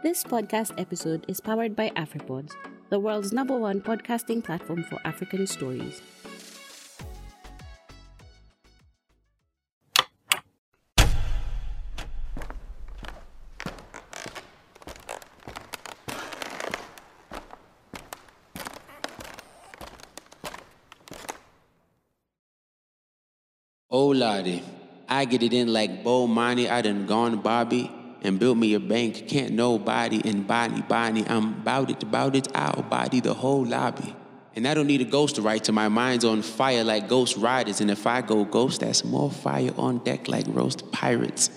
This podcast episode is powered by AfriPods, the world's number one podcasting platform for African stories. Oh Lordy, I get it in like Bo Money. I done gone Bobby and built me a bank. Can't nobody in body body. I'm about it, about it. I'll body the whole lobby. And I don't need a ghost to write to my mind's on fire like ghost riders. And if I go ghost, that's more fire on deck like roast pirates.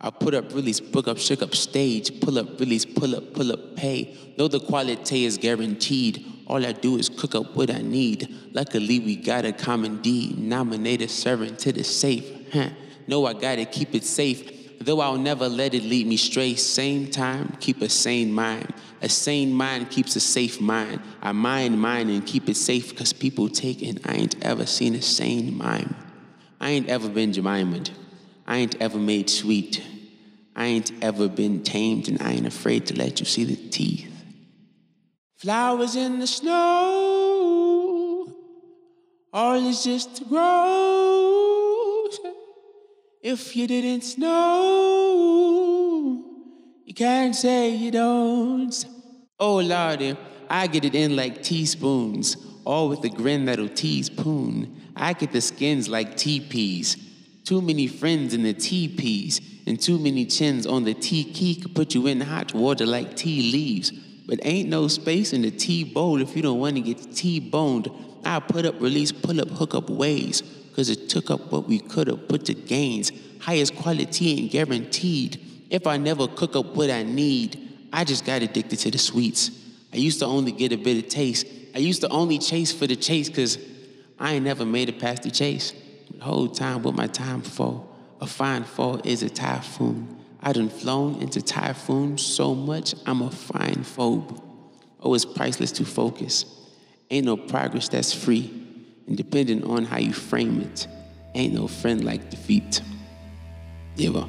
I put up, release, book up, shook up, stage, pull up, release, pull up, pull up, pay. Know the quality is guaranteed. All I do is cook up what I need. Luckily, we got a common deed. Nominated servant to the safe. Huh. Know I gotta keep it safe. Though I'll never let it lead me stray. Same time, keep a sane mind. A sane mind keeps a safe mind. I mind mine and keep it safe, cause people take and I ain't ever seen a sane mind. I ain't ever been Jemima'd. I ain't ever made sweet. I ain't ever been tamed, and I ain't afraid to let you see the teeth. Flowers in the snow, all is just to grow. If you didn't know, you can't say you don't. Oh Lordy, I get it in like teaspoons, all with a grin that'll tease poon. I get the skins like teepees. Too many friends in the teepees, and too many chins on the tea key could put you in hot water like tea leaves. But ain't no space in the tea bowl if you don't want to get T-boned. I put up, release, pull up, hook up ways, cause it took up what we could have put to gains. Highest quality ain't guaranteed. If I never cook up what I need, I just got addicted to the sweets. I used to only get a bit of taste. I used to only chase for the chase, cause I ain't never made it past the chase. The whole time, what my time for? A fine fall is a typhoon. I done flown into typhoon so much, I'm a fine phobe. Oh, it's priceless to focus. Ain't no progress that's free. And depending on how you frame it, ain't no friend like defeat. Never.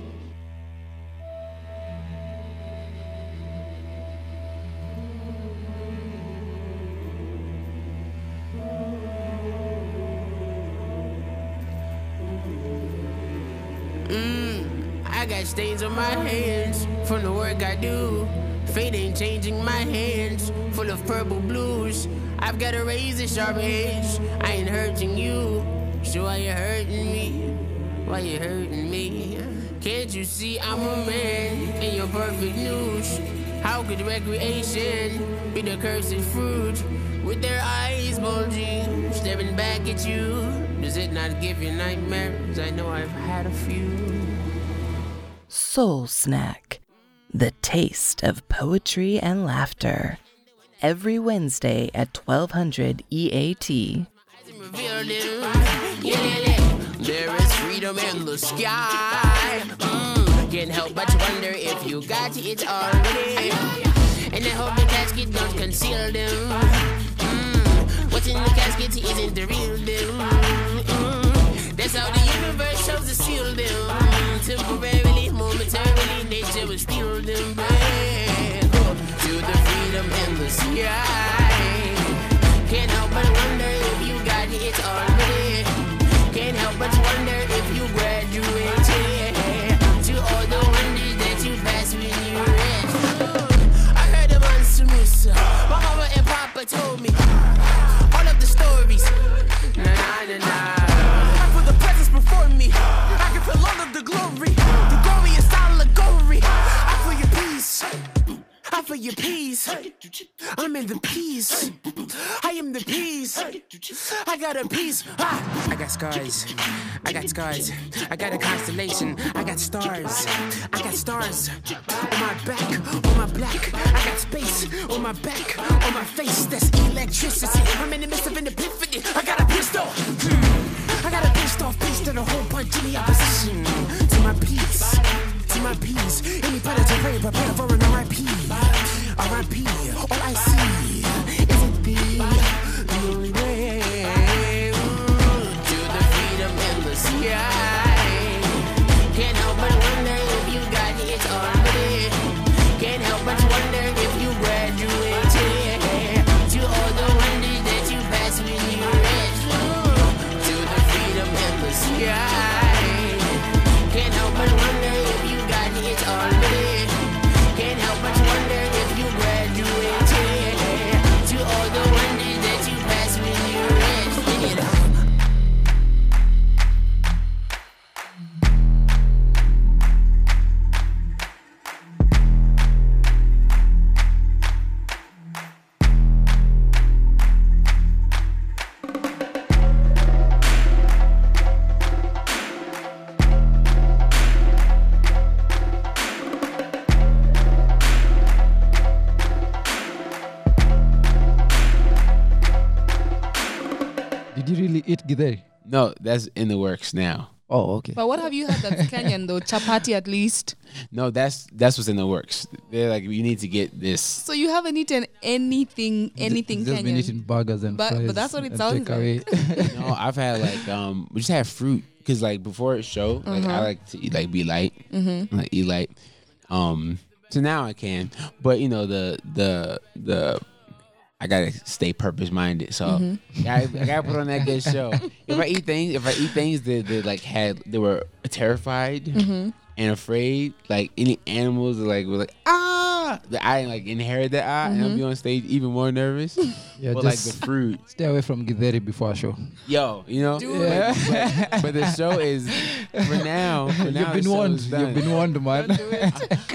Mm, I got stains on my hands from the work I do. Fate ain't changing my hands, full of purple blues. I've got a razor sharp edge. I ain't hurting you. So why you hurting me? Why you hurting me? Can't you see I'm a man in your perfect news? How could recreation be the cursed fruit? With their eyes bulging, staring back at you. Does it not give you nightmares? I know I've had a few. Soul Snack, the taste of poetry and laughter. Every Wednesday at 1200 EAT. There is freedom in the sky. Mm, can't help but wonder if you got it already. And I hope the casket don't conceal them. Mm, what's in the casket isn't the real deal. That's how the universe shows the seal them. Temporarily, momentarily, nature will steal them back to the freedom in the sky. Can't help but wonder if you got it already. Can't help but wonder if you graduated to all the wonders that you passed when you rest. I heard them on Samusa. My mama and papa told me all of the stories. Na na na the glory. The glorious allegory. I feel your peace. I feel your peace. I'm in the peace. I am the peace. I got a piece. Ah. I got scars. I got scars. I got a constellation. I got stars. I got stars on my back, on my black. I got space on my back, on my face. That's electricity. I'm in the midst of an epiphany. I got a off piece to the whole bunch of the opposition to my peace. To my peace. Any predator prey, prepare for an RIP. RIP. Eat githeri? No, that's in the works now. Oh, okay. But what have you had that's Kenyan though? Chapati at least. No, that's that's what's in the works. They're like, you need to get this. So you haven't eaten anything, anything Just been eating burgers and But- but that's what it sounds takeaway. no, I've had like um, we just had fruit because like before a show, like I like to eat like be light, mm-hmm. like eat light. Um, so now I can, but you know the the the. I gotta stay purpose minded, so mm-hmm. I, I gotta put on that good show. If I eat things, if I eat things that, that like had, they were terrified mm-hmm. And afraid, like any animals, that, like were like ah, that I like inherit that ah, and I'll be on stage even more nervous. Yeah, but like the fruit, stay away from githeri before a show. yo, you know. Dude. But, but, but the show is for now. For You've been warned. You've been warned, man.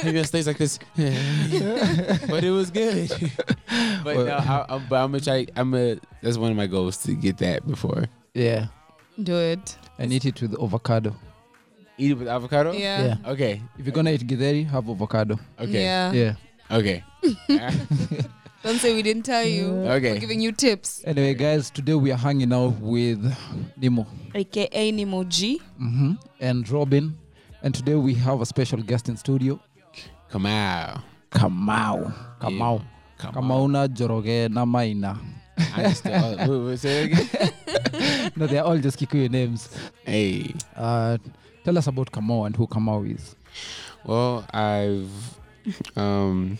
Maybe on stage like this, but it was good. but no, I, I'm, but I'm gonna try. I'm gonna. That's one of my goals to get that before. yeah, Do it. and eat it with avocado. Eat it with avocado. Yeah. Yeah. Okay. If you're gonna eat githeri, have avocado. Okay. Yeah. Yeah. Okay. Don't say we didn't tell you. Okay. We're okay. giving you tips. Anyway, guys, today we are hanging out with Nemo AKA Nemo G. hmm and Robin, and today we have a special guest in studio, Come out. Kamau. Kamau. Come Kamauna Joroge Namaina. I understand. Wait, wait, say it again. No, they're all just Kikuyu names. Hey. Uh, tell us about Kamau and who Kamau is. Well, I've um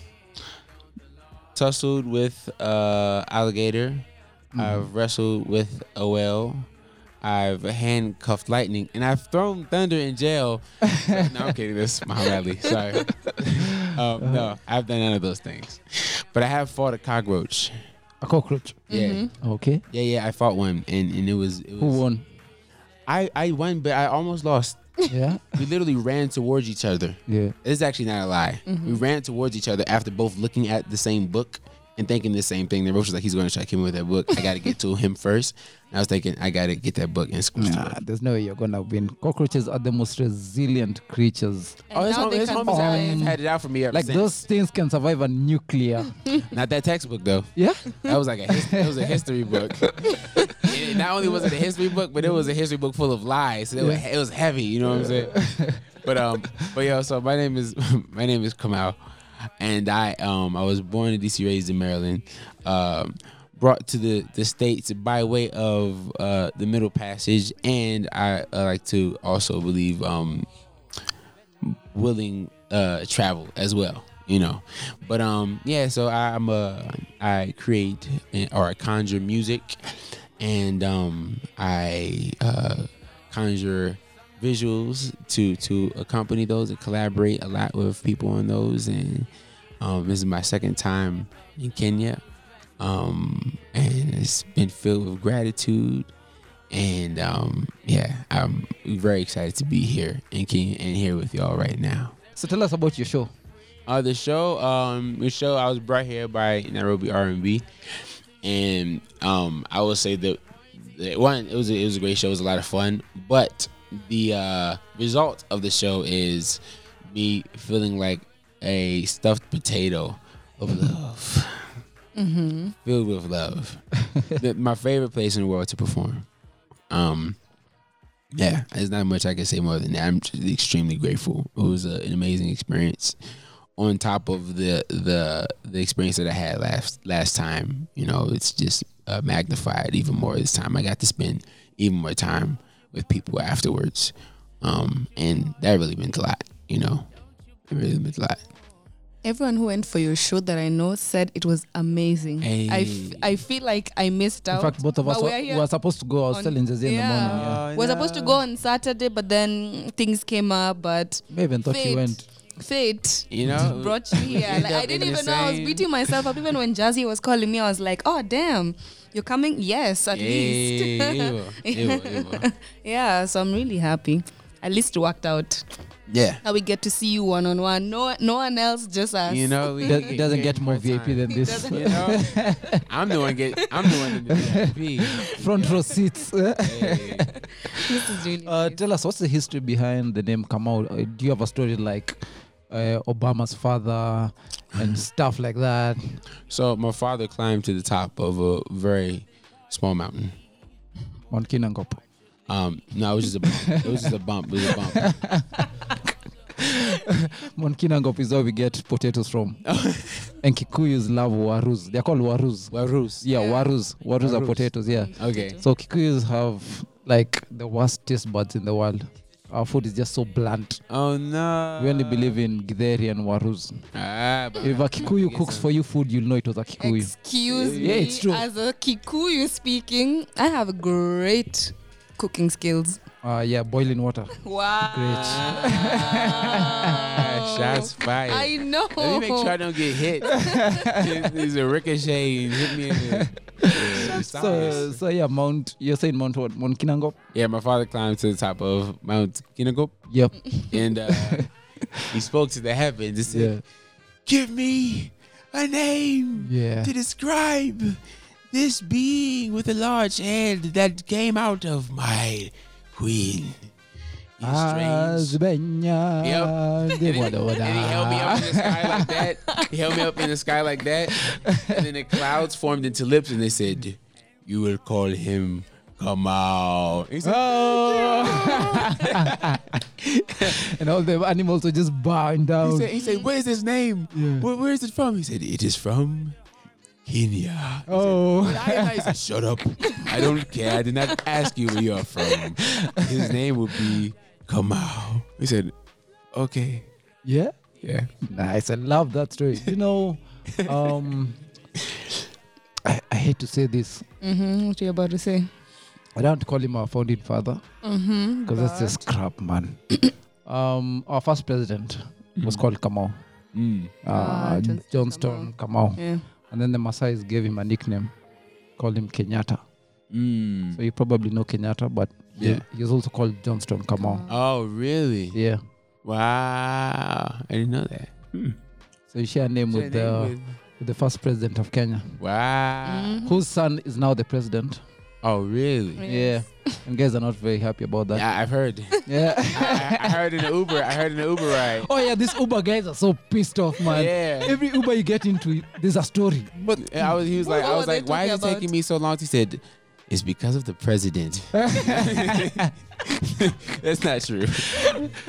tussled with uh alligator. I've wrestled with a whale. I've handcuffed lightning, and I've thrown thunder in jail. no, I'm kidding. This is Muhammad Ali. Sorry. um, no, I've done none of those things. But I have fought a cockroach. A cockroach. Yeah, Okay. yeah, yeah. I fought one, and, and it was it was. Who won? I I won, but I almost lost. Yeah. We literally ran towards each other. Yeah. This is actually not a lie. We mm-hmm. ran towards each other after both looking at the same book and thinking the same thing. The roach was like, he's going to try to kill me with that book. I got to get to him first. And I was thinking, I got to get that book and squish the Nah, book. there's no way you're gonna win. Cockroaches are the most resilient creatures. And Oh, his, now hom- his homies fly. had, had it out for me ever Like since. those things can survive a nuclear. Not that textbook, though. yeah. That was like a, his- it was a history book. And not only was it a history book, but it was a history book full of lies. So it, was, it was heavy, you know what I'm saying? But um, but yo, so my name is my name is Kamau, and I um I was born in DC, raised in Maryland, um, brought to the the states by way of uh the Middle Passage, and I, I like to also believe um willing uh travel as well you know. But um yeah so I, i'm a i create or i conjure music. And um i uh conjure visuals to to accompany those and collaborate a lot with people on those. And um this is my second time in kenya. Um and it's been filled with gratitude. And um yeah i'm very excited to be here in kenya and here with y'all right now. So tell us about your show. uh, the show, um, the show I was brought here by Nairobi R and B, and um, I will say that that one, it was a, it was a great show. It was a lot of fun, but the uh, result of the show is me feeling like a stuffed potato of love, filled with love. The- my favorite place in the world to perform. Um, yeah, there's not much I can say more than that. I'm just extremely grateful. It was a, an amazing experience. On top of the the the experience that I had last last time, you know, it's just uh, magnified even more this time. I got to spend even more time with people afterwards, um, and that really meant a lot. You know, it really meant a lot. Everyone who went for your show that I know said it was amazing. I, f- Hey. I feel like I missed out. In fact, both of but us we're were, were supposed to go. I was on- telling Jazzy in the morning. Yeah. We're supposed to go on Saturday, but then things came up. But Maybe even thought fate, you went. fate You know, brought you here. Like, I didn't even know I was beating myself up. Even when Jazzy was calling me, I was like, "Oh damn, you're coming? Yes, at least." Yeah, ew, ew, ew. yeah, so I'm really happy. At least it worked out. yeah. Now we get to see you one on one. No, no one else, just us. You know, we Does, we doesn't get more time. VIP than this. You know, I'm the one get. I'm the one in the VIP. Front row seats. Hey. this is really. Uh, nice. tell us what's the history behind the name Kamau? Uh, do you have a story like uh, Obama's father and stuff like that? So my father climbed to the top of a very small mountain, Mount Kinangop. Um, no, it was just a bump. It was just a bump. It was a bump. Mount Kinangop is where we get potatoes from. and Kikuyus love warus. They're called warus. Warus. Yeah, warus. Warus are potatoes, yeah. Okay. So Kikuyus have like the worst taste buds in the world. Our food is just so blunt. Oh no. We only believe in githeri and warus. Ah, but If a Kikuyu cooks for you food, you'll know it was a Kikuyu. Excuse Yeah, me. it's true. As a Kikuyu speaking, I have great cooking skills. Uh, yeah, boiling water. Wow. Ah, shots fired. I know. Let me make sure I don't get hit. There's a ricochet and hit me in the, the So, so yeah, Mount. You're saying Mount what? Mount Kinangop? Yeah, my father climbed to the top of Mount Kinangop Yep. and uh, he spoke to the heavens and said, Yeah. Give me a name Yeah. to describe this being with a large head that came out of my queen. Strange. Yep. And he, and he held me up in the sky like that. He held me up in the sky like that. And then the clouds formed into lips and they said, You will call him Kamau. He said, oh. and all the animals were just bowing he down. said, he said Where's his name? Yeah. Where, where is it from? He said, It is from Kenya. oh, said, Shut up. I don't care. I did not ask you where you're from. His name would be Kamal. He said, Okay. yeah. Yeah. Nice. I love that story. You know, um, I, I hate to say this. Mm-hmm. What are you about to say? I don't call him our founding father because Mm-hmm. that's just crap, man. um, our first president mm. was called Kamau, Mm. uh, Ah, Johnston Kamau. Kamau. Yeah. and then the masais gave him a nickname, called him Kenyatta. Mm. So you probably know Kenyatta, but Yeah. he was also called Johnston Kamau. Oh, really? Yeah. Wow. I didn't know that. Hmm. So you share a name with the with the first president of Kenya, Wow. whose son is now the president. Oh, really? Yeah. And guys are not very happy about that. Yeah, I've heard. Yeah. I, I heard in the Uber. I heard in the Uber ride. oh yeah, these Uber guys are so pissed off, man. Yeah. Every Uber you get into, there's a story. But I was. He was What- like, I was like, why is it talking taking me so long? He said, it's because of the president. That's not true.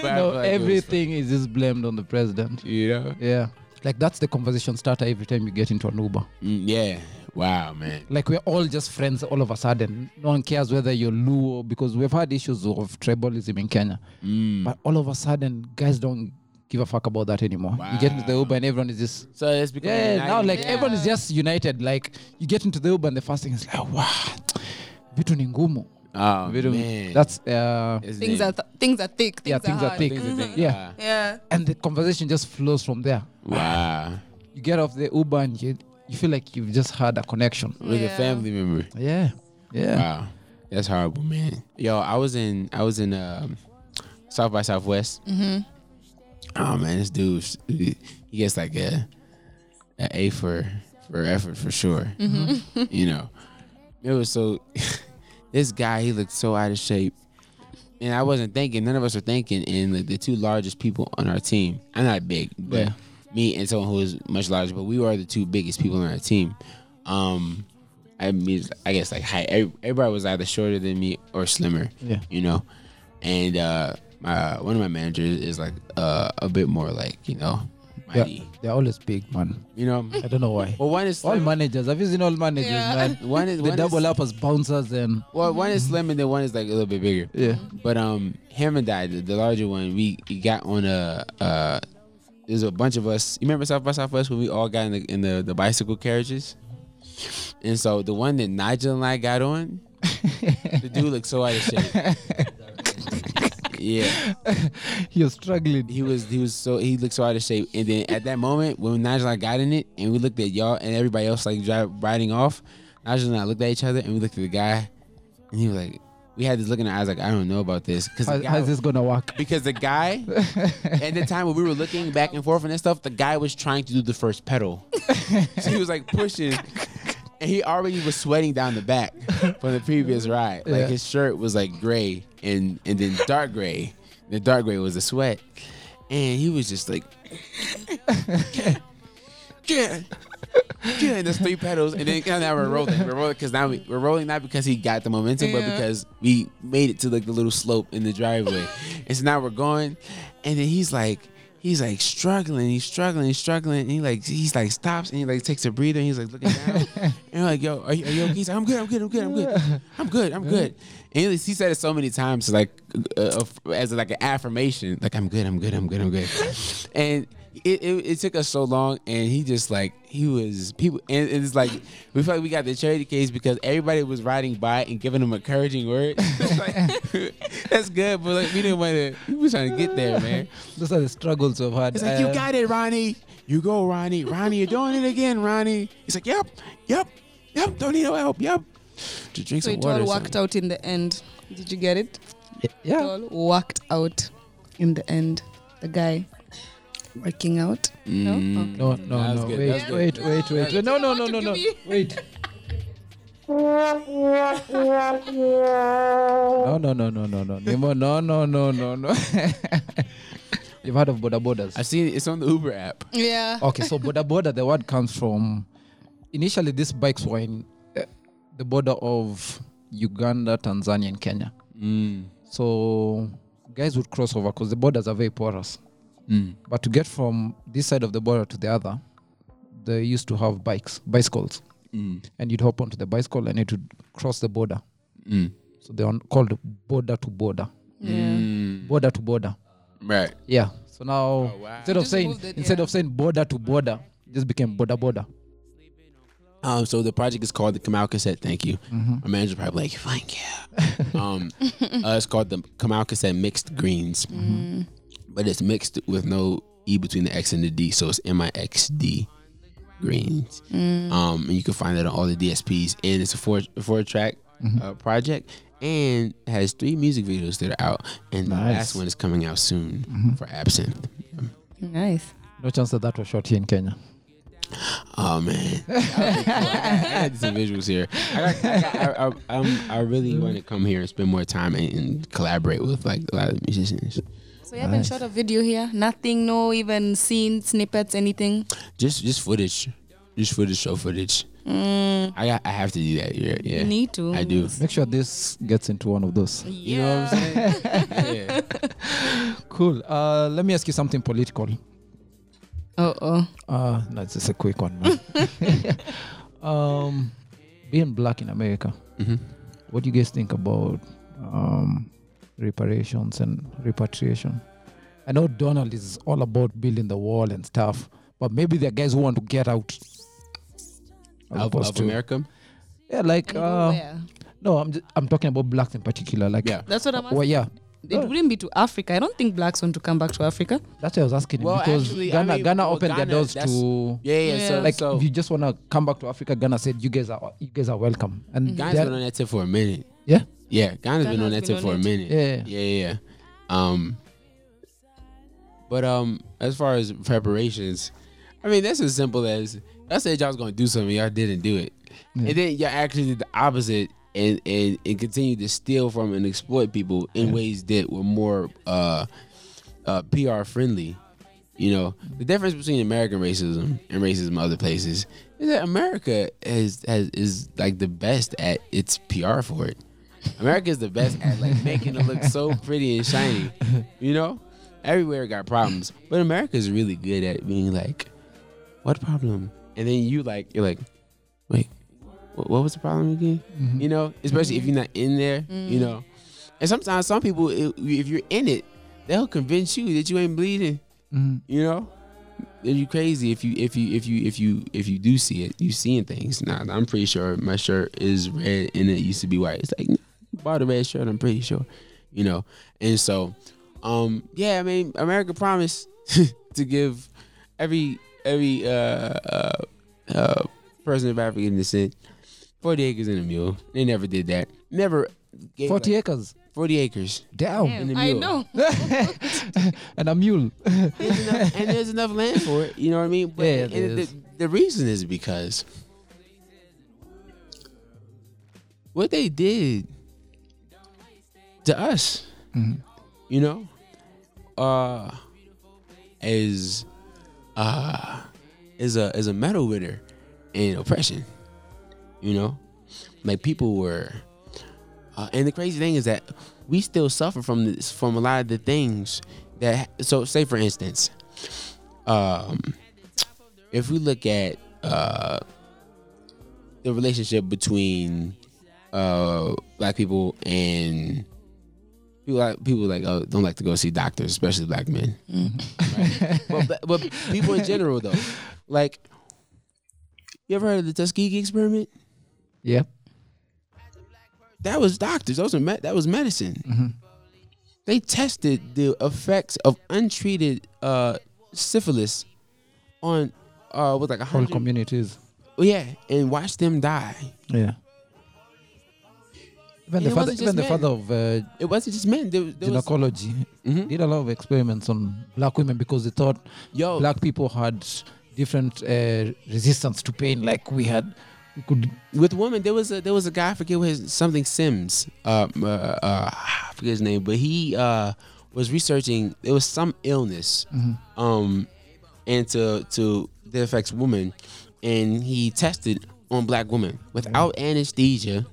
But no, like everything is just blamed on the president. fun. You know? Yeah. Like that's the conversation starter every time you get into an Uber. Mm, yeah. Wow, man. Like we're all just friends all of a sudden. No one cares whether you're Luo because we've had issues of tribalism in Kenya. Mm. But all of a sudden, guys don't give a fuck about that anymore. You get into the Uber and everyone is just So it's becoming yeah. Now like Yeah. everyone is just united. Like you get into the Uber and the first thing is like, wow, vitu ni ngumu. Oh Vitu- man. That's uh, His Things name. are th- things are thick. Things Yeah, things are hard. thick. Things are thick. Yeah. Yeah. and the conversation just flows from there. Wow. You get off the Uber and you you feel like you've just had a connection. With a Yeah. family member. Yeah, yeah. Wow, that's horrible, man. Yo, I was in I was in um, South by Southwest. Mm-hmm. Oh man, this dude he gets like a, a A for for effort for sure. you know, it was so. this guy he looked so out of shape, and I wasn't thinking. None of us are thinking. And like, the two largest people on our team, I'm not big, but Yeah. me and someone who was much larger, but we were the two biggest people on our team. Um, I mean, I guess like height. Everybody was either shorter than me or slimmer. Yeah. You know, and uh, my one of my managers is like uh, a bit more like you know, Yeah, they're always big, man. You know. I don't know why. Well, one is all slim. managers. Have you seen all managers, Yeah. man? One is They one double is, up as bouncers and Well, one is slim and then one is like a little bit bigger. yeah. But um, him and I, the, the larger one, we, we got on a uh, there's a bunch of us. You remember South by Southwest when we all got in the in the, the bicycle carriages? And so the one that Nigel and I got on, the dude looked so out of shape. yeah, he was struggling. he was he was so he looked so out of shape. And then at that moment when Nigel and I got in it, and we looked at y'all and everybody else like drive, riding off, Nigel and I looked at each other and we looked at the guy, and he was like, we had this look in our eyes like I don't know about this because How, how's this gonna work? because the guy at the time when we were looking back and forth and that stuff, the guy was trying to do the first pedal. so he was like pushing, and he already was sweating down the back from the previous ride. Like Yeah. his shirt was like gray and and then dark gray. The dark gray was the sweat, and he was just like, yeah, yeah, and there's three pedals, and then now we're rolling. We're rolling because now we, we're rolling not because he got the momentum, but because we made it to like the little slope in the driveway, and so now we're going, and then he's like. He's like struggling, he's struggling, he's struggling, and he like he's like stops and he like takes a breather and he's like looking down. and like, yo, are you, are you okay? He's like, I'm good, I'm good, I'm good, I'm good. I'm good, I'm good. And he, he said it so many times like uh, uh, as like an affirmation, like I'm good, I'm good, I'm good, I'm good. And it, it, it took us so long and he just like he was people and it's like we felt like we got the charity case because everybody was riding by and giving him encouraging words. Like, that's good, but like we didn't want to we was trying to get there, man. Those are the struggles of hard. had. It's like, you Uh, got it, Ronnie. You go, Ronnie. Ronnie, you're doing it again, Ronnie. He's like, yep, yep, yep. Don't need no help. Yep. To drink So some it water. all worked out in the end. Did you get it? Yeah. It Yeah. all worked out in the end. The guy working out. No? Okay. No, no, That no. good, Wait, wait, wait, wait, wait. No, no, no, no, no. Wait. No, no, no, no, no, no. Nemo, no, no, no, no, no. You've heard of Boda Bodas? I seen it. It's on the Uber app. Yeah. Okay, so Boda Boda, the word comes from. Initially, these bikes were in uh, the border of Uganda, Tanzania, and Kenya. Mm. So guys would cross over because the borders are very porous. But to get from this side of the border to the other, they used to have bikes, bicycles, Mm. and you'd hop onto the bicycle and it would cross the border. Mm. So they are called border to border, Mm. border to border. Right. Yeah. So now Oh, wow. instead of Just saying it, instead yeah. of saying border to border, it just became border border. Um, so the project is called the Kamau Cassette. Thank you. My manager probably like, thank you. um, uh, it's called the Kamau Cassette Mixed Greens, but it's mixed with no e between the x and the d, so it's M I X D Greens. Um, and you can find that on all the DSPs, and it's a four four track uh, project. And has three music videos that are out, and the Nice. last one is coming out soon for Absinthe. Nice. No chance that that was shot here in Kenya. Oh man, That cool. I got some visuals here. I, I, I, I, I'm, I really want to come here and spend more time and, and collaborate with like a lot of musicians. So you haven't shot a video here? Nothing, no even scene, snippets, anything? Just just footage, just footage, show footage. I got, I have to do that. Yeah, yeah. You need to. I do. Make sure this gets into one of those. You know what I'm saying? yeah. Cool. Uh, let me ask you something political. Oh, oh. Uh, no, it's just a quick one, man. um, being black in America, Mhm. what do you guys think about um, reparations and repatriation? I know Donald is all about building the wall and stuff, but maybe there are guys who want to get out. As Of, of to- America. Yeah, like And uh, no, I'm just, I'm talking about blacks in particular. Like Yeah. That's what I'm asking. well, yeah, It wouldn't be to Africa. I don't think blacks want to come back to Africa. that's what I was asking Well, because actually, I Ghana, mean, Ghana well, opened their doors to Yeah, yeah. So Yeah. like so if you just want to come back to Africa, Ghana said you guys are you guys are welcome. And Ghana's they're- been on that for a minute. Yeah, Yeah, Ghana's been on that tip for a minute. Yeah. yeah, yeah, yeah. Um, but um, as far as preparations, I mean that's as simple as I said y'all was gonna do something, y'all didn't do it, and then y'all actually did the opposite and and and continue to steal from and exploit people in ways that were more uh, uh, PR friendly. You know, the difference between American racism and racism in other places is that America has, has is like the best at its PR for it. America is the best at like making it look so pretty and shiny. You know, everywhere got problems, but America is really good at being like, "What problem?" And then you like you're like, "Wait, what, what was the problem again?" Mm-hmm. You know, especially if you're not in there. You mm. know, and sometimes some people, if you're in it, they'll convince you that you ain't bleeding. Mm-hmm. You know, then you crazy if you if you if you if you if you do see it, you seeing things. Nah, I'm pretty sure my shirt is red and it used to be white. It's like nah, you bought a red shirt. I'm pretty sure, you know. And so, um, yeah, I mean, America promised to give every every uh uh, uh person of African descent 40 acres and a mule. They never did that. Never gave forty like, acres. 40 acres. Damn, And a I mule. know. and a mule. There's enough, and there's enough land for it. You know what I mean? But Yeah, and the, the reason is because what they did to us, you know, uh, as uh is a as a metal witter, in oppression. You know, like people were, uh, and the crazy thing is that we still suffer from this from a lot of the things that. So, say for instance, um, if we look at uh, the relationship between uh, black people and people like people like uh, don't like to go see doctors, especially black men. Right? but, but people in general though, like you ever heard of the Tuskegee experiment? Yep. That was doctors. Those were that was medicine. They tested the effects of untreated uh, syphilis on uh, with like a Whole communities. Oh, yeah, and watched them die. Yeah. Even the it father, even just the men. father of uh, It wasn't just men. There, there was, gynecology Mhm. did a lot of experiments on black women because they thought Yo, black people had different uh, resistance to pain, like we had. We could with women there was a there was a guy I forget what his something Sims uh, uh, uh I forget his name but he uh was researching there was some illness um and to to that affects women and he tested on black women without anesthesia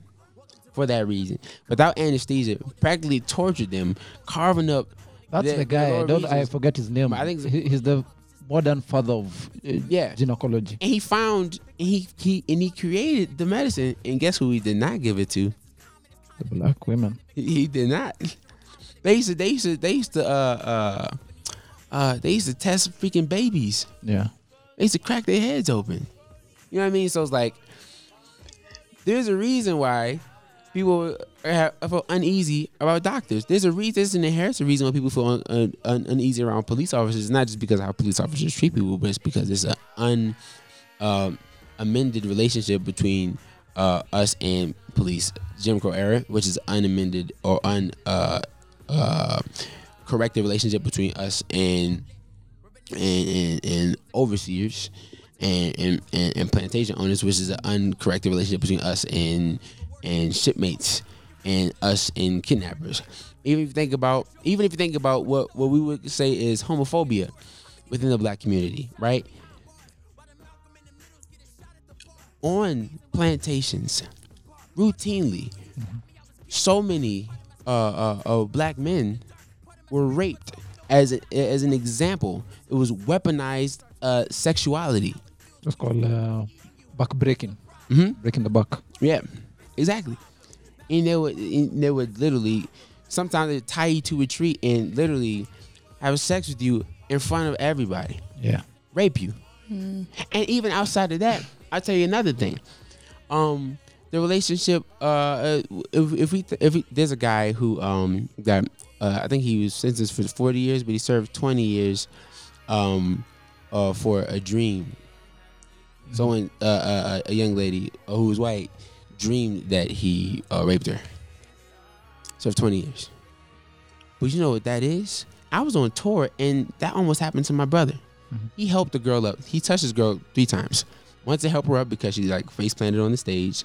for that reason without anesthesia practically tortured them carving up That's their- the guy. Don't. I forget his name. I think He- he's the modern father of uh, Yeah. gynecology. and he found he he and he created the medicine and guess who he did not give it to The black women. He, he did not. They used to. They used to. They used to. Uh, uh, uh, they used to test freaking babies. Yeah. They used to crack their heads open. You know what I mean? So it's like there's a reason why people feel uneasy about doctors. There's a reason. There's an inherent reason why people feel un, un, un, uneasy around police officers. It's not just because how police officers treat people, but it's because it's an un um, amended relationship between uh, us and police. Jim Crow era, which is unamended or un uh, uh, corrected relationship between us and and, and, and overseers and, and, and plantation owners, which is an uncorrected relationship between us and and shipmates and us and kidnappers. Even if you think about even if you think about what, what we would say is homophobia within the black community, right? On plantations, routinely, so many uh, uh, of black men were raped as a, as an example. It was weaponized uh, sexuality. It's called uh, buck breaking. Mhm. Breaking the buck. Yeah, exactly. And they would and they would literally sometimes they tie you to a tree and literally have sex with you in front of everybody, Yeah. rape you. And even outside of that, I'll tell you another thing. Um, the relationship. Uh, if, if we if we, there's a guy who um got uh, I think he was sentenced for 40 years, but he served 20 years um uh for a dream. So when uh, uh, a young lady who was white dreamed that he uh, raped her. Served 20 years. But you know what that is? I was on tour and that almost happened to my brother. He helped the girl up. He touched this girl three times. Once to help her up because she like face planted on the stage.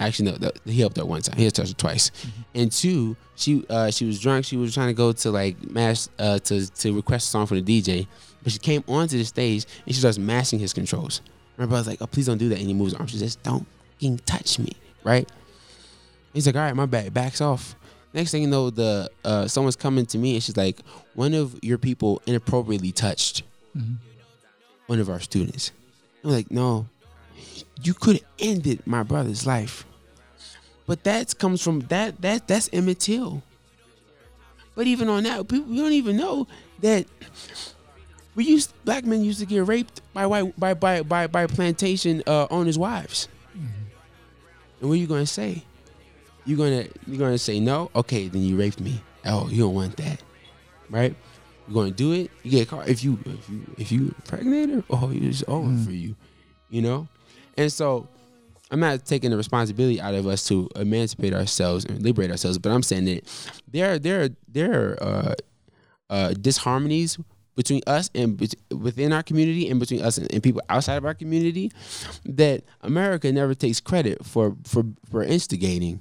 Actually, no, th- he helped her one time. He had touched her twice. And two, she uh, she was drunk. She was trying to go to like mash uh, to to request a song from the DJ, but she came onto the stage and she starts mashing his controls. My brother's like, "Oh, please don't do that." And he moves her arm. She says, "Don't fucking touch me," right? He's like, "All right, my bad." Backs off. Next thing you know, the uh, someone's coming to me and she's like, "One of your people inappropriately touched one of our students." I'm like, "No, you could have ended my brother's life." But that comes from that that that's Emmett Till. But even on that, people we don't even know that we used black men used to get raped by white by by by, by plantation uh, owners' wives. And what are you gonna say? You're gonna you're gonna say no? Okay, then you raped me. Oh, you don't want that, right? You're gonna do it. You get caught if you if you if you pregnant her. Oh, it's over for you, you know. And so I'm not taking the responsibility out of us to emancipate ourselves and liberate ourselves, but I'm saying that there are there are there are uh, uh, disharmonies between us and bet- within our community and between us and, and people outside of our community that America never takes credit for for for instigating.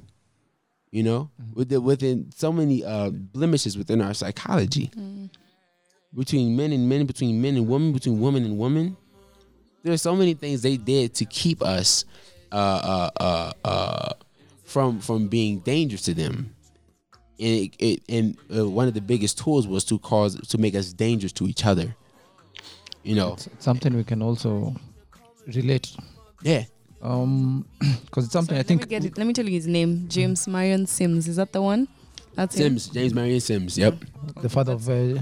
You know, with the, within so many uh, blemishes within our psychology between men and men, between men and women, between women and woman. there's so many things they did to keep us uh, uh, uh, uh, from from being dangerous to them. And it, it and uh, one of the biggest tools was to cause to make us dangerous to each other. You know, It's something we can also relate. yeah. Um, because it's something Sorry, I think Let me, get it. let me tell you his name. James Marion Sims. Is that the one? That's him. Sims, James Marion Sims. Yep. the father of. Uh,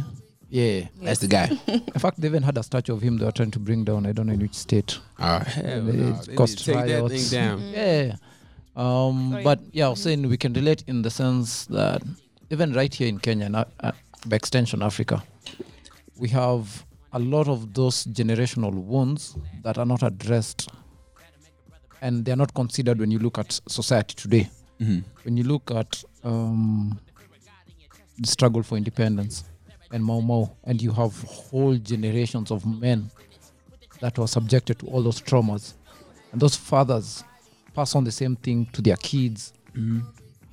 Yeah, that's the guy. in fact, they even had a statue of him they were trying to bring down. I don't know in which state. Hell They- no. it's They cost need to take that thing riots. down. Yeah. Um, Sorry. but yeah, I was saying we can relate in the sense that even right here in Kenya, and uh, by extension Africa, we have a lot of those generational wounds that are not addressed, and they are not considered when you look at society today. Mhm. When you look at um, the struggle for independence and Mau Mau, and you have whole generations of men that were subjected to all those traumas, and those fathers pass on the same thing to their kids,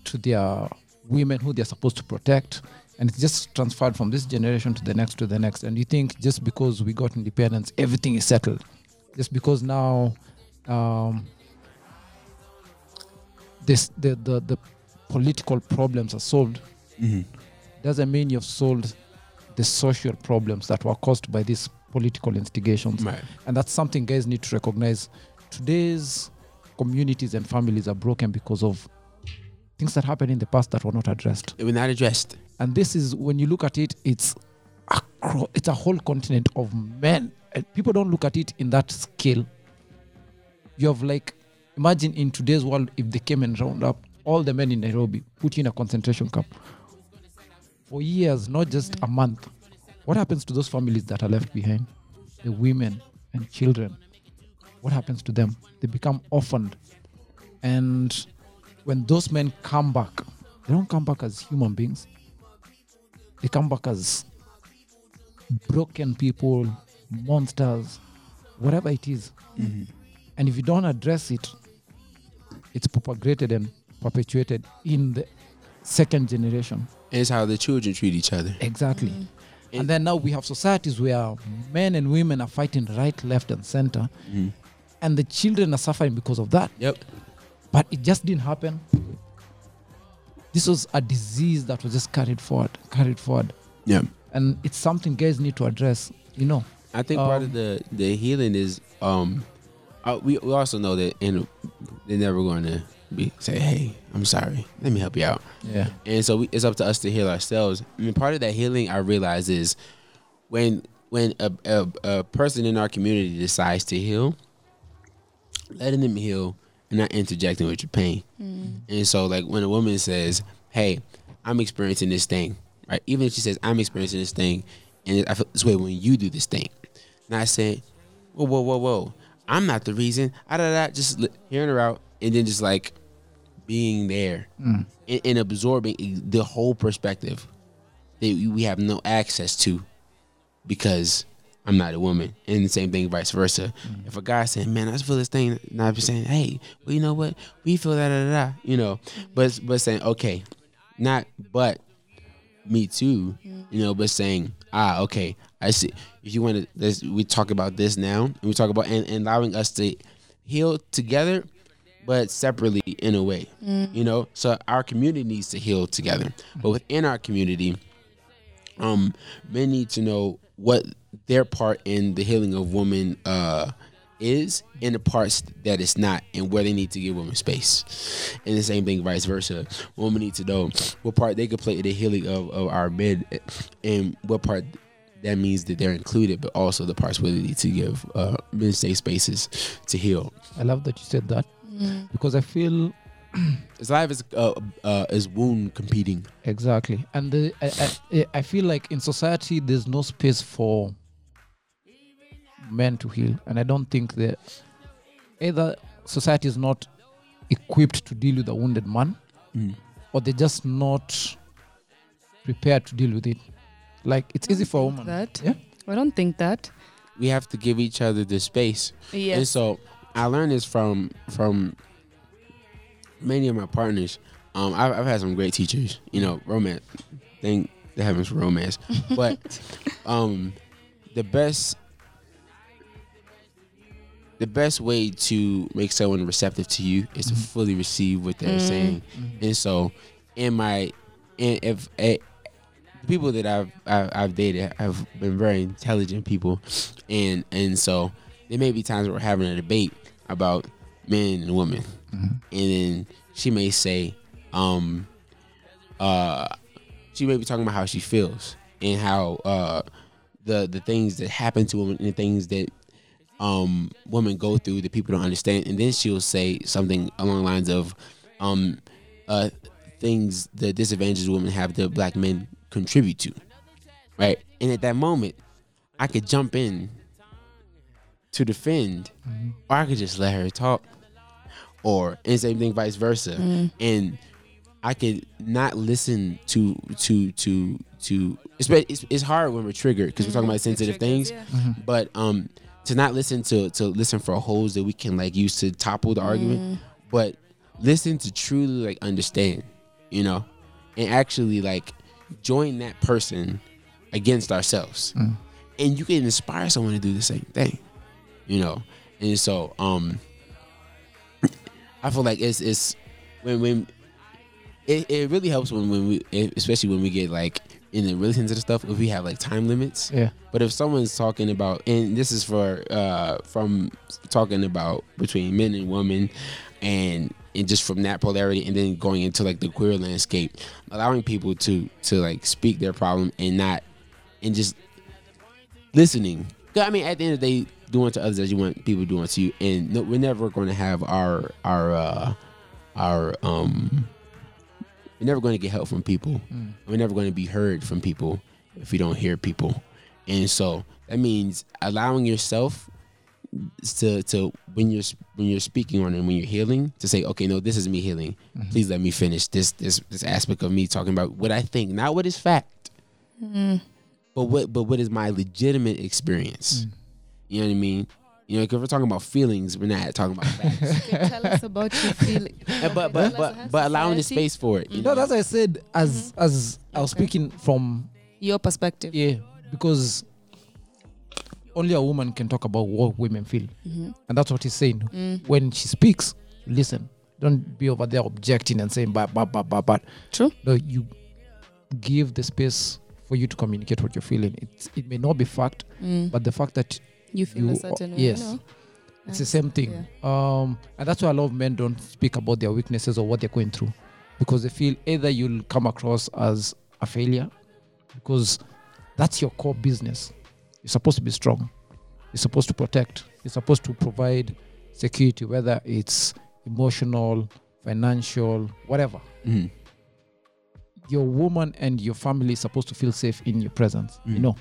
to their women who they're supposed to protect. And it's just transferred from this generation to the next to the next. And you think just because we got independence, everything is settled. Just because now um, this the, the, the political problems are solved doesn't mean you've solved the social problems that were caused by these political instigations. Right. And that's something guys need to recognize. Today's communities and families are broken because of things that happened in the past that were not addressed. They were not addressed. And this is when you look at it, it's acro- it's a whole continent of men. And people don't look at it in that scale. You have like imagine in today's world if they came and round up all the men in Nairobi, put you in a concentration camp for years, not just a month. What happens to those families that are left behind? The women and children. What happens to them? They become orphaned. And when those men come back, they don't come back as human beings. They come back as broken people, monsters, whatever it is. And if you don't address it, it's propagated and perpetuated in the second generation. It's how the children treat each other. Exactly. And then now we have societies where men and women are fighting right, left, and center, and the children are suffering because of that. Yep. But it just didn't happen. This was a disease that was just carried forward, carried forward, Yeah. and it's something guys need to address. You know, I think part Um, of the the healing is um, uh, we we also know that in they're never going to be say, hey, I'm sorry, let me help you out. yeah, And so we, it's up to us to heal ourselves. I mean, part of that healing I realize is when when a, a, a person in our community decides to heal, letting them heal and not interjecting with your pain. And so, like when a woman says, "Hey, I'm experiencing this thing," right? Even if she says, "I'm experiencing this thing," and I feel this way when you do this thing, not saying, "Whoa, whoa, whoa, whoa," I'm not the reason. Ah, da, da, just li- hearing her out and then just like being there and, and absorbing the whole perspective that we have no access to because I'm not a woman. And the same thing, vice versa. If a guy saying, "Man, I just feel this thing," and I'm saying, "Hey, well, you know what? We feel that, da, da, da," you know, but but saying, "Okay, not but me too," you know, but saying, "Ah, okay, I see." If you want to, we talk about this now, and we talk about and, and allowing us to heal together, but separately in a way, you know. So our community needs to heal together, but within our community, um, men need to know what their part in the healing of women uh, is and the parts that it's not and where they need to give women space. And the same thing vice versa. Women need to know what part they could play in the healing of, of our men and what part that means that they're included, but also the parts where they need to give uh, men safe spaces to heal. I love that you said that because I feel It's life is uh, uh, is wound competing. exactly, and the, I, I I feel like in society there's no space for men to heal, and I don't think that either society is not equipped to deal with a wounded man, or they're just not prepared to deal with it. Like it's easy for a woman. That Yeah. I don't think that. We have to give each other the space. And so I learned this from from many of my partners. Um, I've, I've had some great teachers. You know, romance. Thank the heavens for romance. But um, the best the best way to make someone receptive to you is to fully receive what they're saying. And so, in my, in, if eh, the people that I've, I've I've dated have been very intelligent people, and and so there may be times where we're having a debate about men and women, and then she may say, um, uh, she may be talking about how she feels and how uh the the things that happen to women and the things that um women go through that people don't understand. And then she'll say something along the lines of um uh things the disadvantages women have that black men contribute to right? And at that moment i could jump in to defend or i could just let her talk or and same thing vice versa. And i could not listen to to to to it's it's, it's hard when we're triggered because we're talking about sensitive things. but um to not listen to to listen for holes that we can like use to topple the argument but listen to truly like understand you know and actually like join that person against ourselves. And you can inspire someone to do the same thing you know? And so um i feel like it's it's when when it, it really helps when when we especially when we get like in the really sensitive stuff if we have like time limits Yeah. but if someone's talking about, and this is for uh from talking about between men and women, and and just from that polarity, and then going into like the queer landscape, allowing people to to like speak their problem and not and just listening. I mean, at the end of the day, doing to others as you want people doing to you, and no, we're never going to have our our uh our um. We're never going to get help from people. Mm. We're never going to be heard from people if we don't hear people. And so that means allowing yourself to to when you're when you're speaking on it, when you're healing, to say, okay, no, this is me healing. Mm-hmm. Please let me finish this this this aspect of me talking about what I think, not what is fact, mm-hmm. but what but what is my legitimate experience. Mm. You know what I mean? You know, because we're talking about feelings, we're not talking about facts. Okay, tell us about your feelings. But but but but allowing the space for it. You mm-hmm. No, know? that's what I said as mm-hmm. as I was Okay. speaking from Your perspective. yeah, because only a woman can talk about what women feel, mm-hmm. and that's what he's saying. Mm. When she speaks, listen. Don't be over there objecting and saying but but but but but. True. No, you give the space for you to communicate what you're feeling. It's it may not be fact, mm. but the fact that You feel You- a certain way. yes. You know? it's the same thing. Um, and that's why a lot of men don't speak about their weaknesses or what they're going through because they feel either you'll come across as a failure because that's your core business. You're supposed to be strong. You're supposed to protect. You're supposed to provide security, whether it's emotional, financial, whatever. Mm. Your woman and your family is supposed to feel safe in your presence. You know,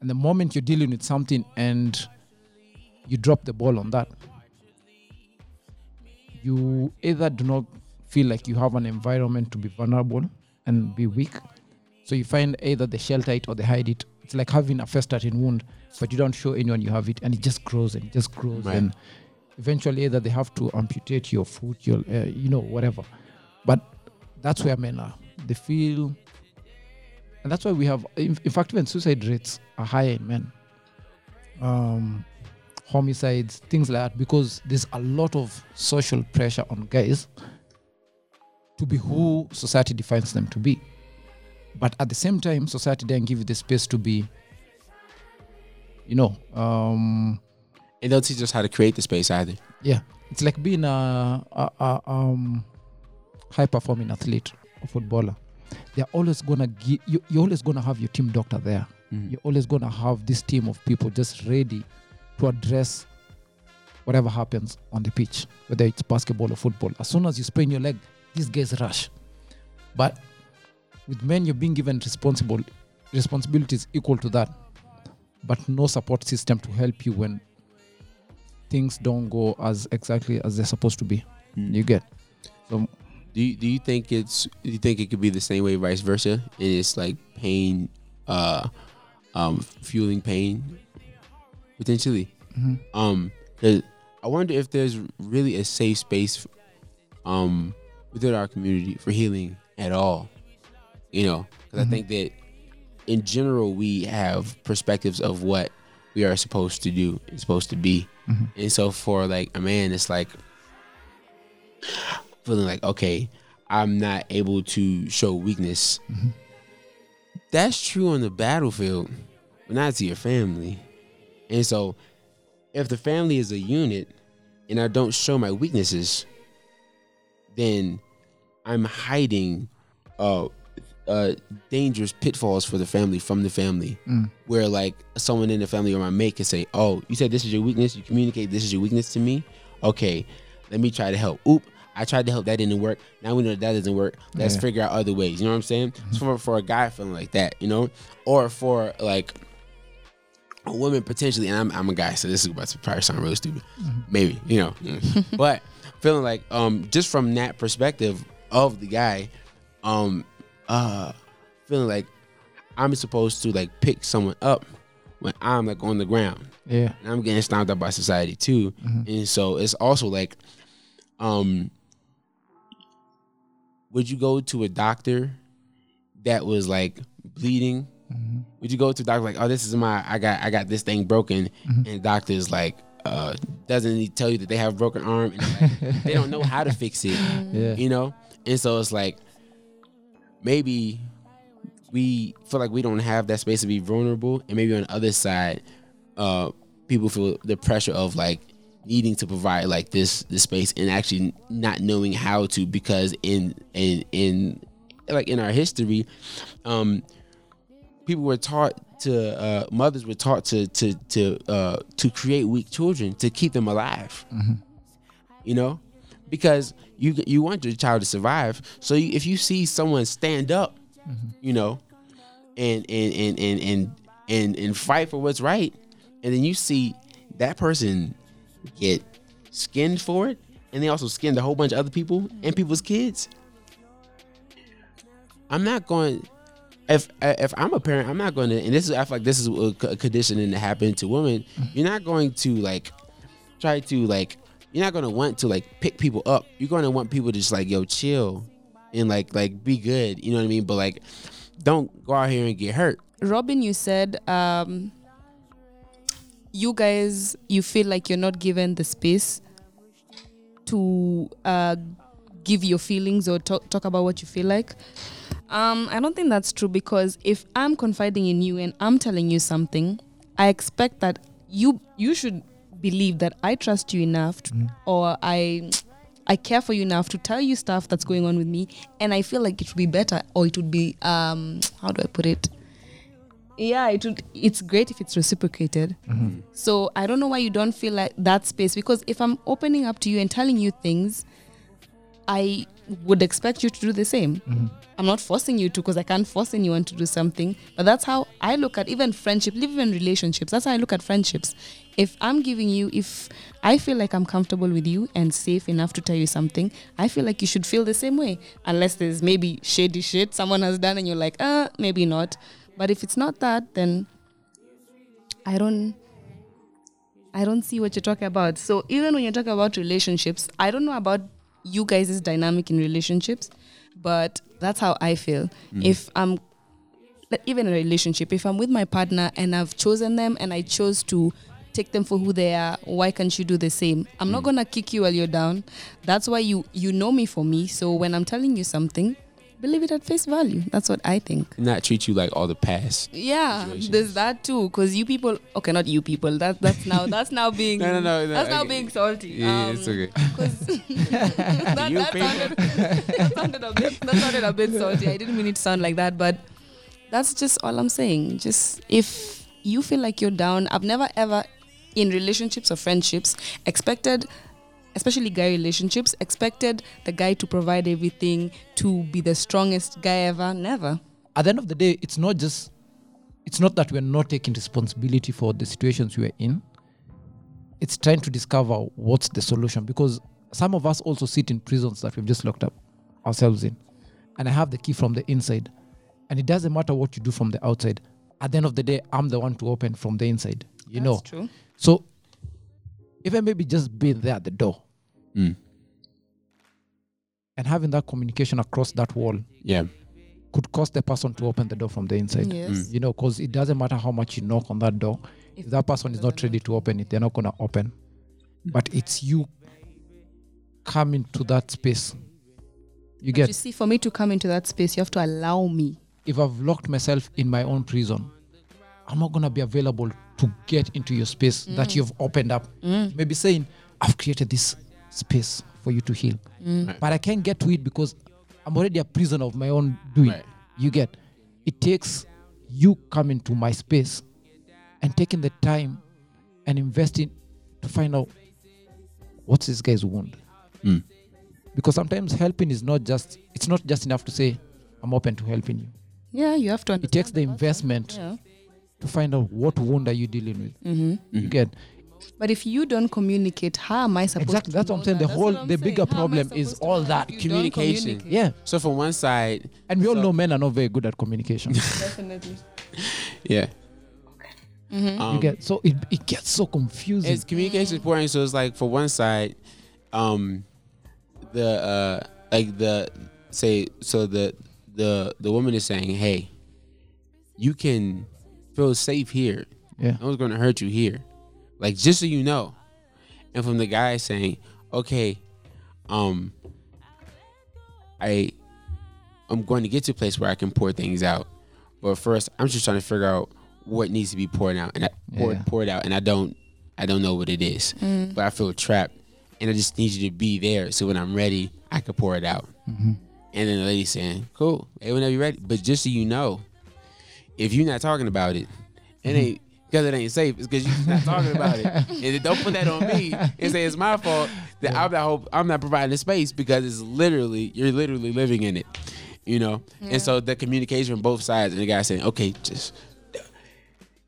and the moment you're dealing with something and you drop the ball on that, you either do not feel like you have an environment to be vulnerable and be weak. So you find either they shelter it or they hide it. It's like having a first starting wound, but you don't show anyone you have it, and it just grows and it just grows. Right. And eventually, either they have to amputate your foot, your, uh, you know, whatever. But that's where men are. They feel, and that's why we have. In, in fact, even suicide rates are higher in men. Um, homicides, things like that, because there's a lot of social pressure on guys to be who society defines them to be. But at the same time, society doesn't give you the space to be, you know, um, And they'll teach us how to create the space either. yeah, it's like being a, a, a um, high performing athlete or footballer. They're always gonna give you. You're always gonna have your team doctor there. You're always gonna have this team of people just ready to address whatever happens on the pitch, whether it's basketball or football. As soon as you sprain your leg, these guys rush. But with men, you're being given responsible responsibilities equal to that, but no support system to help you when things don't go as exactly as they're supposed to be. You get so Do you, do you think it's do you think it could be the same way vice versa? And it's like pain, uh, um, fueling pain, potentially. Um, 'cause I wonder if there's really a safe space, um, within our community for healing at all. You know, because I think that in general we have perspectives of what we are supposed to do and supposed to be. And so for like a man, it's like feeling like, okay, I'm not able to show weakness. That's true on the battlefield, but not to your family. And so if the family is a unit and I don't show my weaknesses, then I'm hiding uh uh dangerous pitfalls for the family from the family. Where like someone in the family or my mate can say, Oh, you said this is your weakness, you communicate this is your weakness to me. Okay, let me try to help. Oop, I tried to help, that didn't work. Now we know that, that doesn't work. Let's Yeah. figure out other ways. You know what I'm saying? So for for a guy feeling like that, you know? Or for like a woman potentially, and I'm, I'm a guy, so this is about to probably sound really stupid. Maybe, you know. but feeling like um just from that perspective of the guy, um uh feeling like I'm supposed to like pick someone up when I'm like on the ground. Yeah. And I'm getting stomped up by society too. And so it's also like um would you go to a doctor that was like bleeding? Would you go to doctor like, oh, this is my I got I got this thing broken, and the doctor is like, uh, doesn't tell you that they have a broken arm and like, they don't know how to fix it, Yeah. you know? And so it's like maybe we feel like we don't have that space to be vulnerable, and maybe on the other side, uh, people feel the pressure of like needing to provide like this this space and actually not knowing how to because in in in like in our history, um, people were taught to uh, mothers were taught to to to uh, to create weak children to keep them alive. You know, because you you want your child to survive. So you, if you see someone stand up, you know, and and and and and and and fight for what's right, and then you see that person get skinned for it, and they also skinned a whole bunch of other people and people's kids. I'm not going. If if I'm a parent, I'm not going to. And this is I feel like this is a conditioning that happened to women. You're not going to like try to like. You're not going to want to like pick people up. You're going to want people to just like yo chill and like like be good. You know what I mean? But like, don't go out here and get hurt. Robin, you said um, you guys you feel like you're not given the space to uh, give your feelings or talk, talk about what you feel like. Um, I don't think that's true because if I'm confiding in you and I'm telling you something, I expect that you you should believe that I trust you enough to, or I I care for you enough to tell you stuff that's going on with me and I feel like it would be better or it would be um how do I put it? yeah it would it's great if it's reciprocated so i don't know why you don't feel like that space because if i'm opening up to you and telling you things i would expect you to do the same. I'm not forcing you to because i can't force anyone to do something. But that's how i look at even friendship even relationships. That's how i look at friendships. If i'm giving you if i feel like i'm comfortable with you and safe enough to tell you something i feel like you should feel the same way. Unless there's maybe shady shit someone has done and you're like uh maybe not. But if it's not that, then I don't I don't see what you're talking about. So even when you're talking about relationships, I don't know about you guys' dynamic in relationships, but that's how I feel. Mm-hmm. If I'm even in a relationship, if I'm with my partner and I've chosen them and I chose to take them for who they are, why can't you do the same? I'm not mm. gonna kick you while you're down. That's why you you know me for me. So when I'm telling you something, believe it at face value. That's what I think. Not treat you like all the past. Yeah, situations. there's that too. Cause you people, okay, not you people. That that's now that's now being No, no, no, no, that's now being salty. Yeah, it's Um, okay. 'cause that, You that, sounded, that sounded a bit that sounded a bit salty. I didn't mean it to sound like that, but that's just all I'm saying. Just if you feel like you're down, I've never ever in relationships or friendships expected especially guy relationships expected the guy to provide everything to be the strongest guy ever never At the end of the day, it's not just it's not that we're not taking responsibility for the situations we're in. It's trying to discover what's the solution because some of us also sit in prisons that we've just locked up ourselves in. And I have the key from the inside. And it doesn't matter what you do from the outside. At the end of the day, I'm the one to open from the inside. You know. True So even maybe just being there at the door Mm. and having that communication across that wall Yeah. could cause the person to open the door from the inside. yes mm. You know, because it doesn't matter how much you knock on that door, If that person is not ready to open it, they're not gonna open. Mm. But it's you coming to that space. You You get see, for me to come into that space, you have to allow me. if I've locked myself in my own prison, I'm not gonna be available to get into your space that mm. you've opened up. Maybe saying, I've created this space for you to heal. But I can't get to it because I'm already a prisoner of my own doing. Right. You get it takes you coming to my space and taking the time and investing to find out what's this guy's wound. Mm. Because sometimes helping is not just it's not just enough to say, I'm open to helping you Yeah, you have to understand. it takes the investment Yeah. to find out what wound are you dealing with. Mm-hmm. You get But if you don't communicate, how am I supposed exactly to that's what I'm saying. that? The whole the saying. bigger How problem is all that. if you don't Communication. Yeah, So from one side, and we all So- know men are not very good at communication. Definitely. yeah. Mm-hmm. Um, you get so it, it gets so confusing. it's communication important. So it's like for one side, um, the uh, like the say so the the the woman is saying, hey, you can feel safe here. yeah, No one's gonna hurt you here. Like just so you know. And from the guy saying, okay, um, I I'm going to get to a place where I can pour things out. But first I'm just trying to figure out what needs to be poured out and I, poured Yeah. poured out and I don't I don't know what it is. Mm. But I feel trapped and I just need you to be there so when I'm ready I can pour it out. Mm-hmm. And then the lady saying, Cool, hey, whenever you're ready. But just so you know, if you're not talking about it, it mm-hmm. ain't because it ain't safe. It's because you're not talking about it. And don't put that on me and say it's my fault that I'm not hope I'm not providing the space because it's literally you're literally living in it. You know? And so the communication from both sides and the guy saying, Okay, just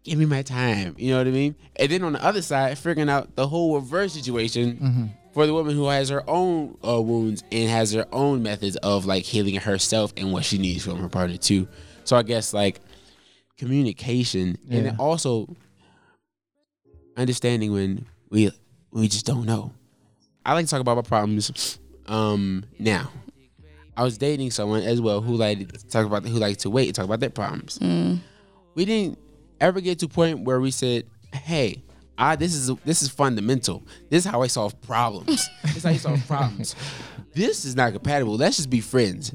give me my time. You know what I mean? And then on the other side, figuring out the whole reverse situation for the woman who has her own uh, wounds and has her own methods of like healing herself and what she needs from her partner too. So I guess like communication and also understanding when we we just don't know. I like to talk about my problems um now. I was dating someone as well who like to talk about who like to wait and talk about their problems. We didn't ever get to a point where we said, "Hey, I this is this is fundamental. This is how I solve problems. this is how you solve problems. This is not compatible. Let's just be friends."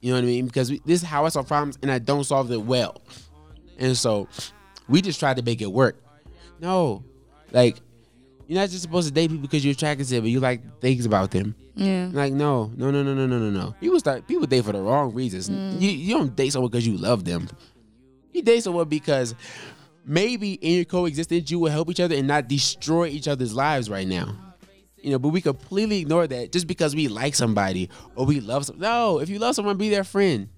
You know what I mean? Because we, this is how I solve problems, and I don't solve it well. And so we just tried to make it work. No, like you're not just supposed to date people because you're attracted to them, but you like things about them. Yeah. Like no, no, no, no, no, no, no, no. People start people date for the wrong reasons. Mm. You you don't date someone because you love them. You date someone because maybe in your coexistence you will help each other and not destroy each other's lives right now. You know, but we completely ignore that just because we like somebody or we love some. No, if you love someone, be their friend.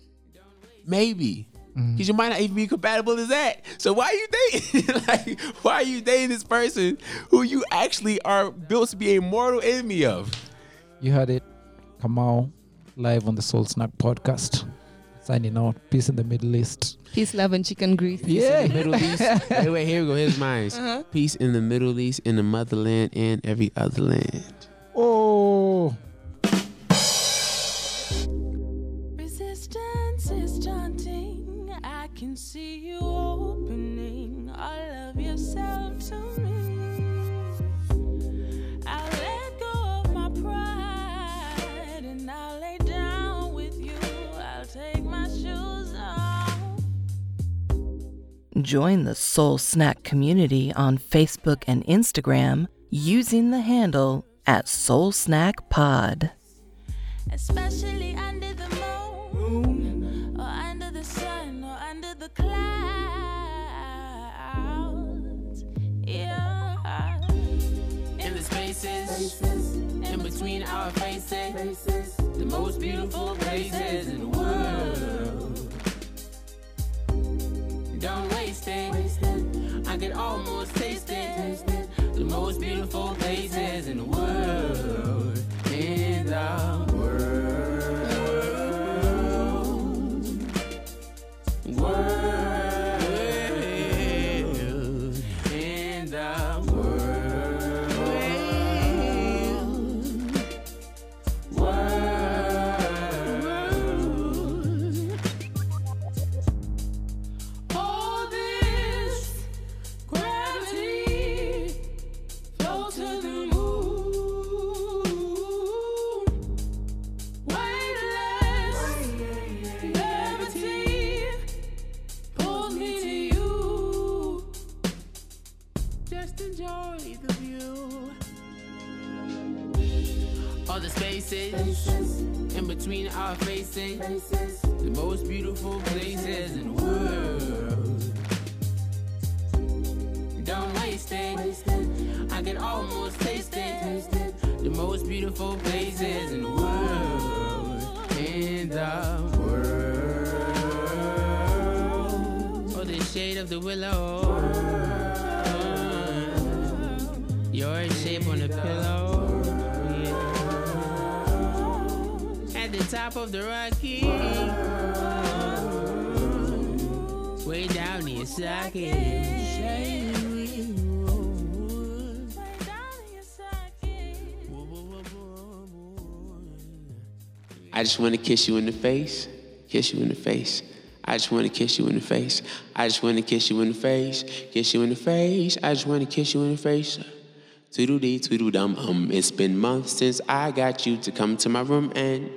Maybe. Mm. Because you might not even be compatible as that. So why are you dating? like, why are you dating this person who you actually are built to be a mortal enemy of? you heard it. Kamau live on the Soul Snack podcast. Signing out. Peace in the Middle East. Peace, love, and chicken grease. Peace in the Middle East. wait, wait, here we go. Here's mine. Uh-huh. Peace in the Middle East, in the motherland, and every other land. Join the Soul Snack community on Facebook and Instagram using the handle at Soul Snack Pod. especially under the moon, or under the sun, or under the clouds. Yeah. in the spaces, in between our faces, the most beautiful places in the world. Don't I can almost taste it. The most beautiful places in the world, in the I just want to kiss you in the face, kiss you in the face. I just want to kiss you in the face. I just want to kiss you in the face, kiss you in the face. I just want to kiss you in the face. Tweedle dee, tweedle dum um. It's been months since I got you to come to my room and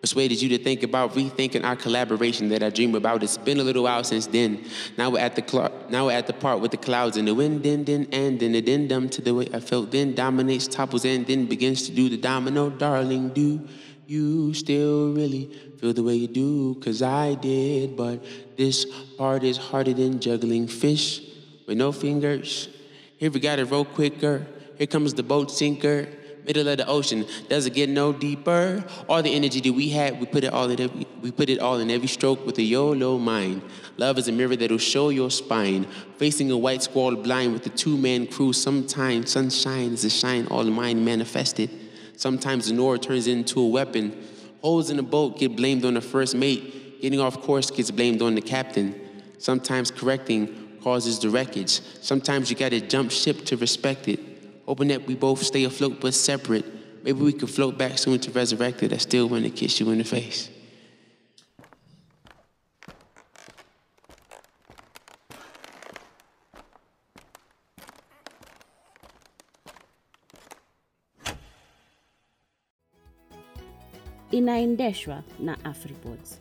persuaded you to think about rethinking our collaboration that I dream about. It's been a little while since then. Now we're at the now we're at the part with the clouds and the wind, din din and then the dindum to the way I felt then dominates, topples and then begins to do the domino. Darling, do you still really feel the way you do? Cause I did, but this part is harder than juggling fish with no fingers. Here we got it roll quicker. Here comes the boat sinker. Middle of the ocean, does it get no deeper? All the energy that we had, we put it all in every, we put it all in every stroke with a YOLO mind. Love is a mirror that'll show your spine. Facing a white squall blind with a two-man crew. Sometimes sunshine is a shine, all the mind manifested. Sometimes an oar turns into a weapon. Holes in the boat get blamed on the first mate. Getting off course gets blamed on the captain. Sometimes correcting causes the wreckage. Sometimes you gotta jump ship to respect it. Hoping that we both stay afloat but separate. Maybe we could float back soon to resurrect it. I still wanna kiss you in the face. Inaendeshwa na afripods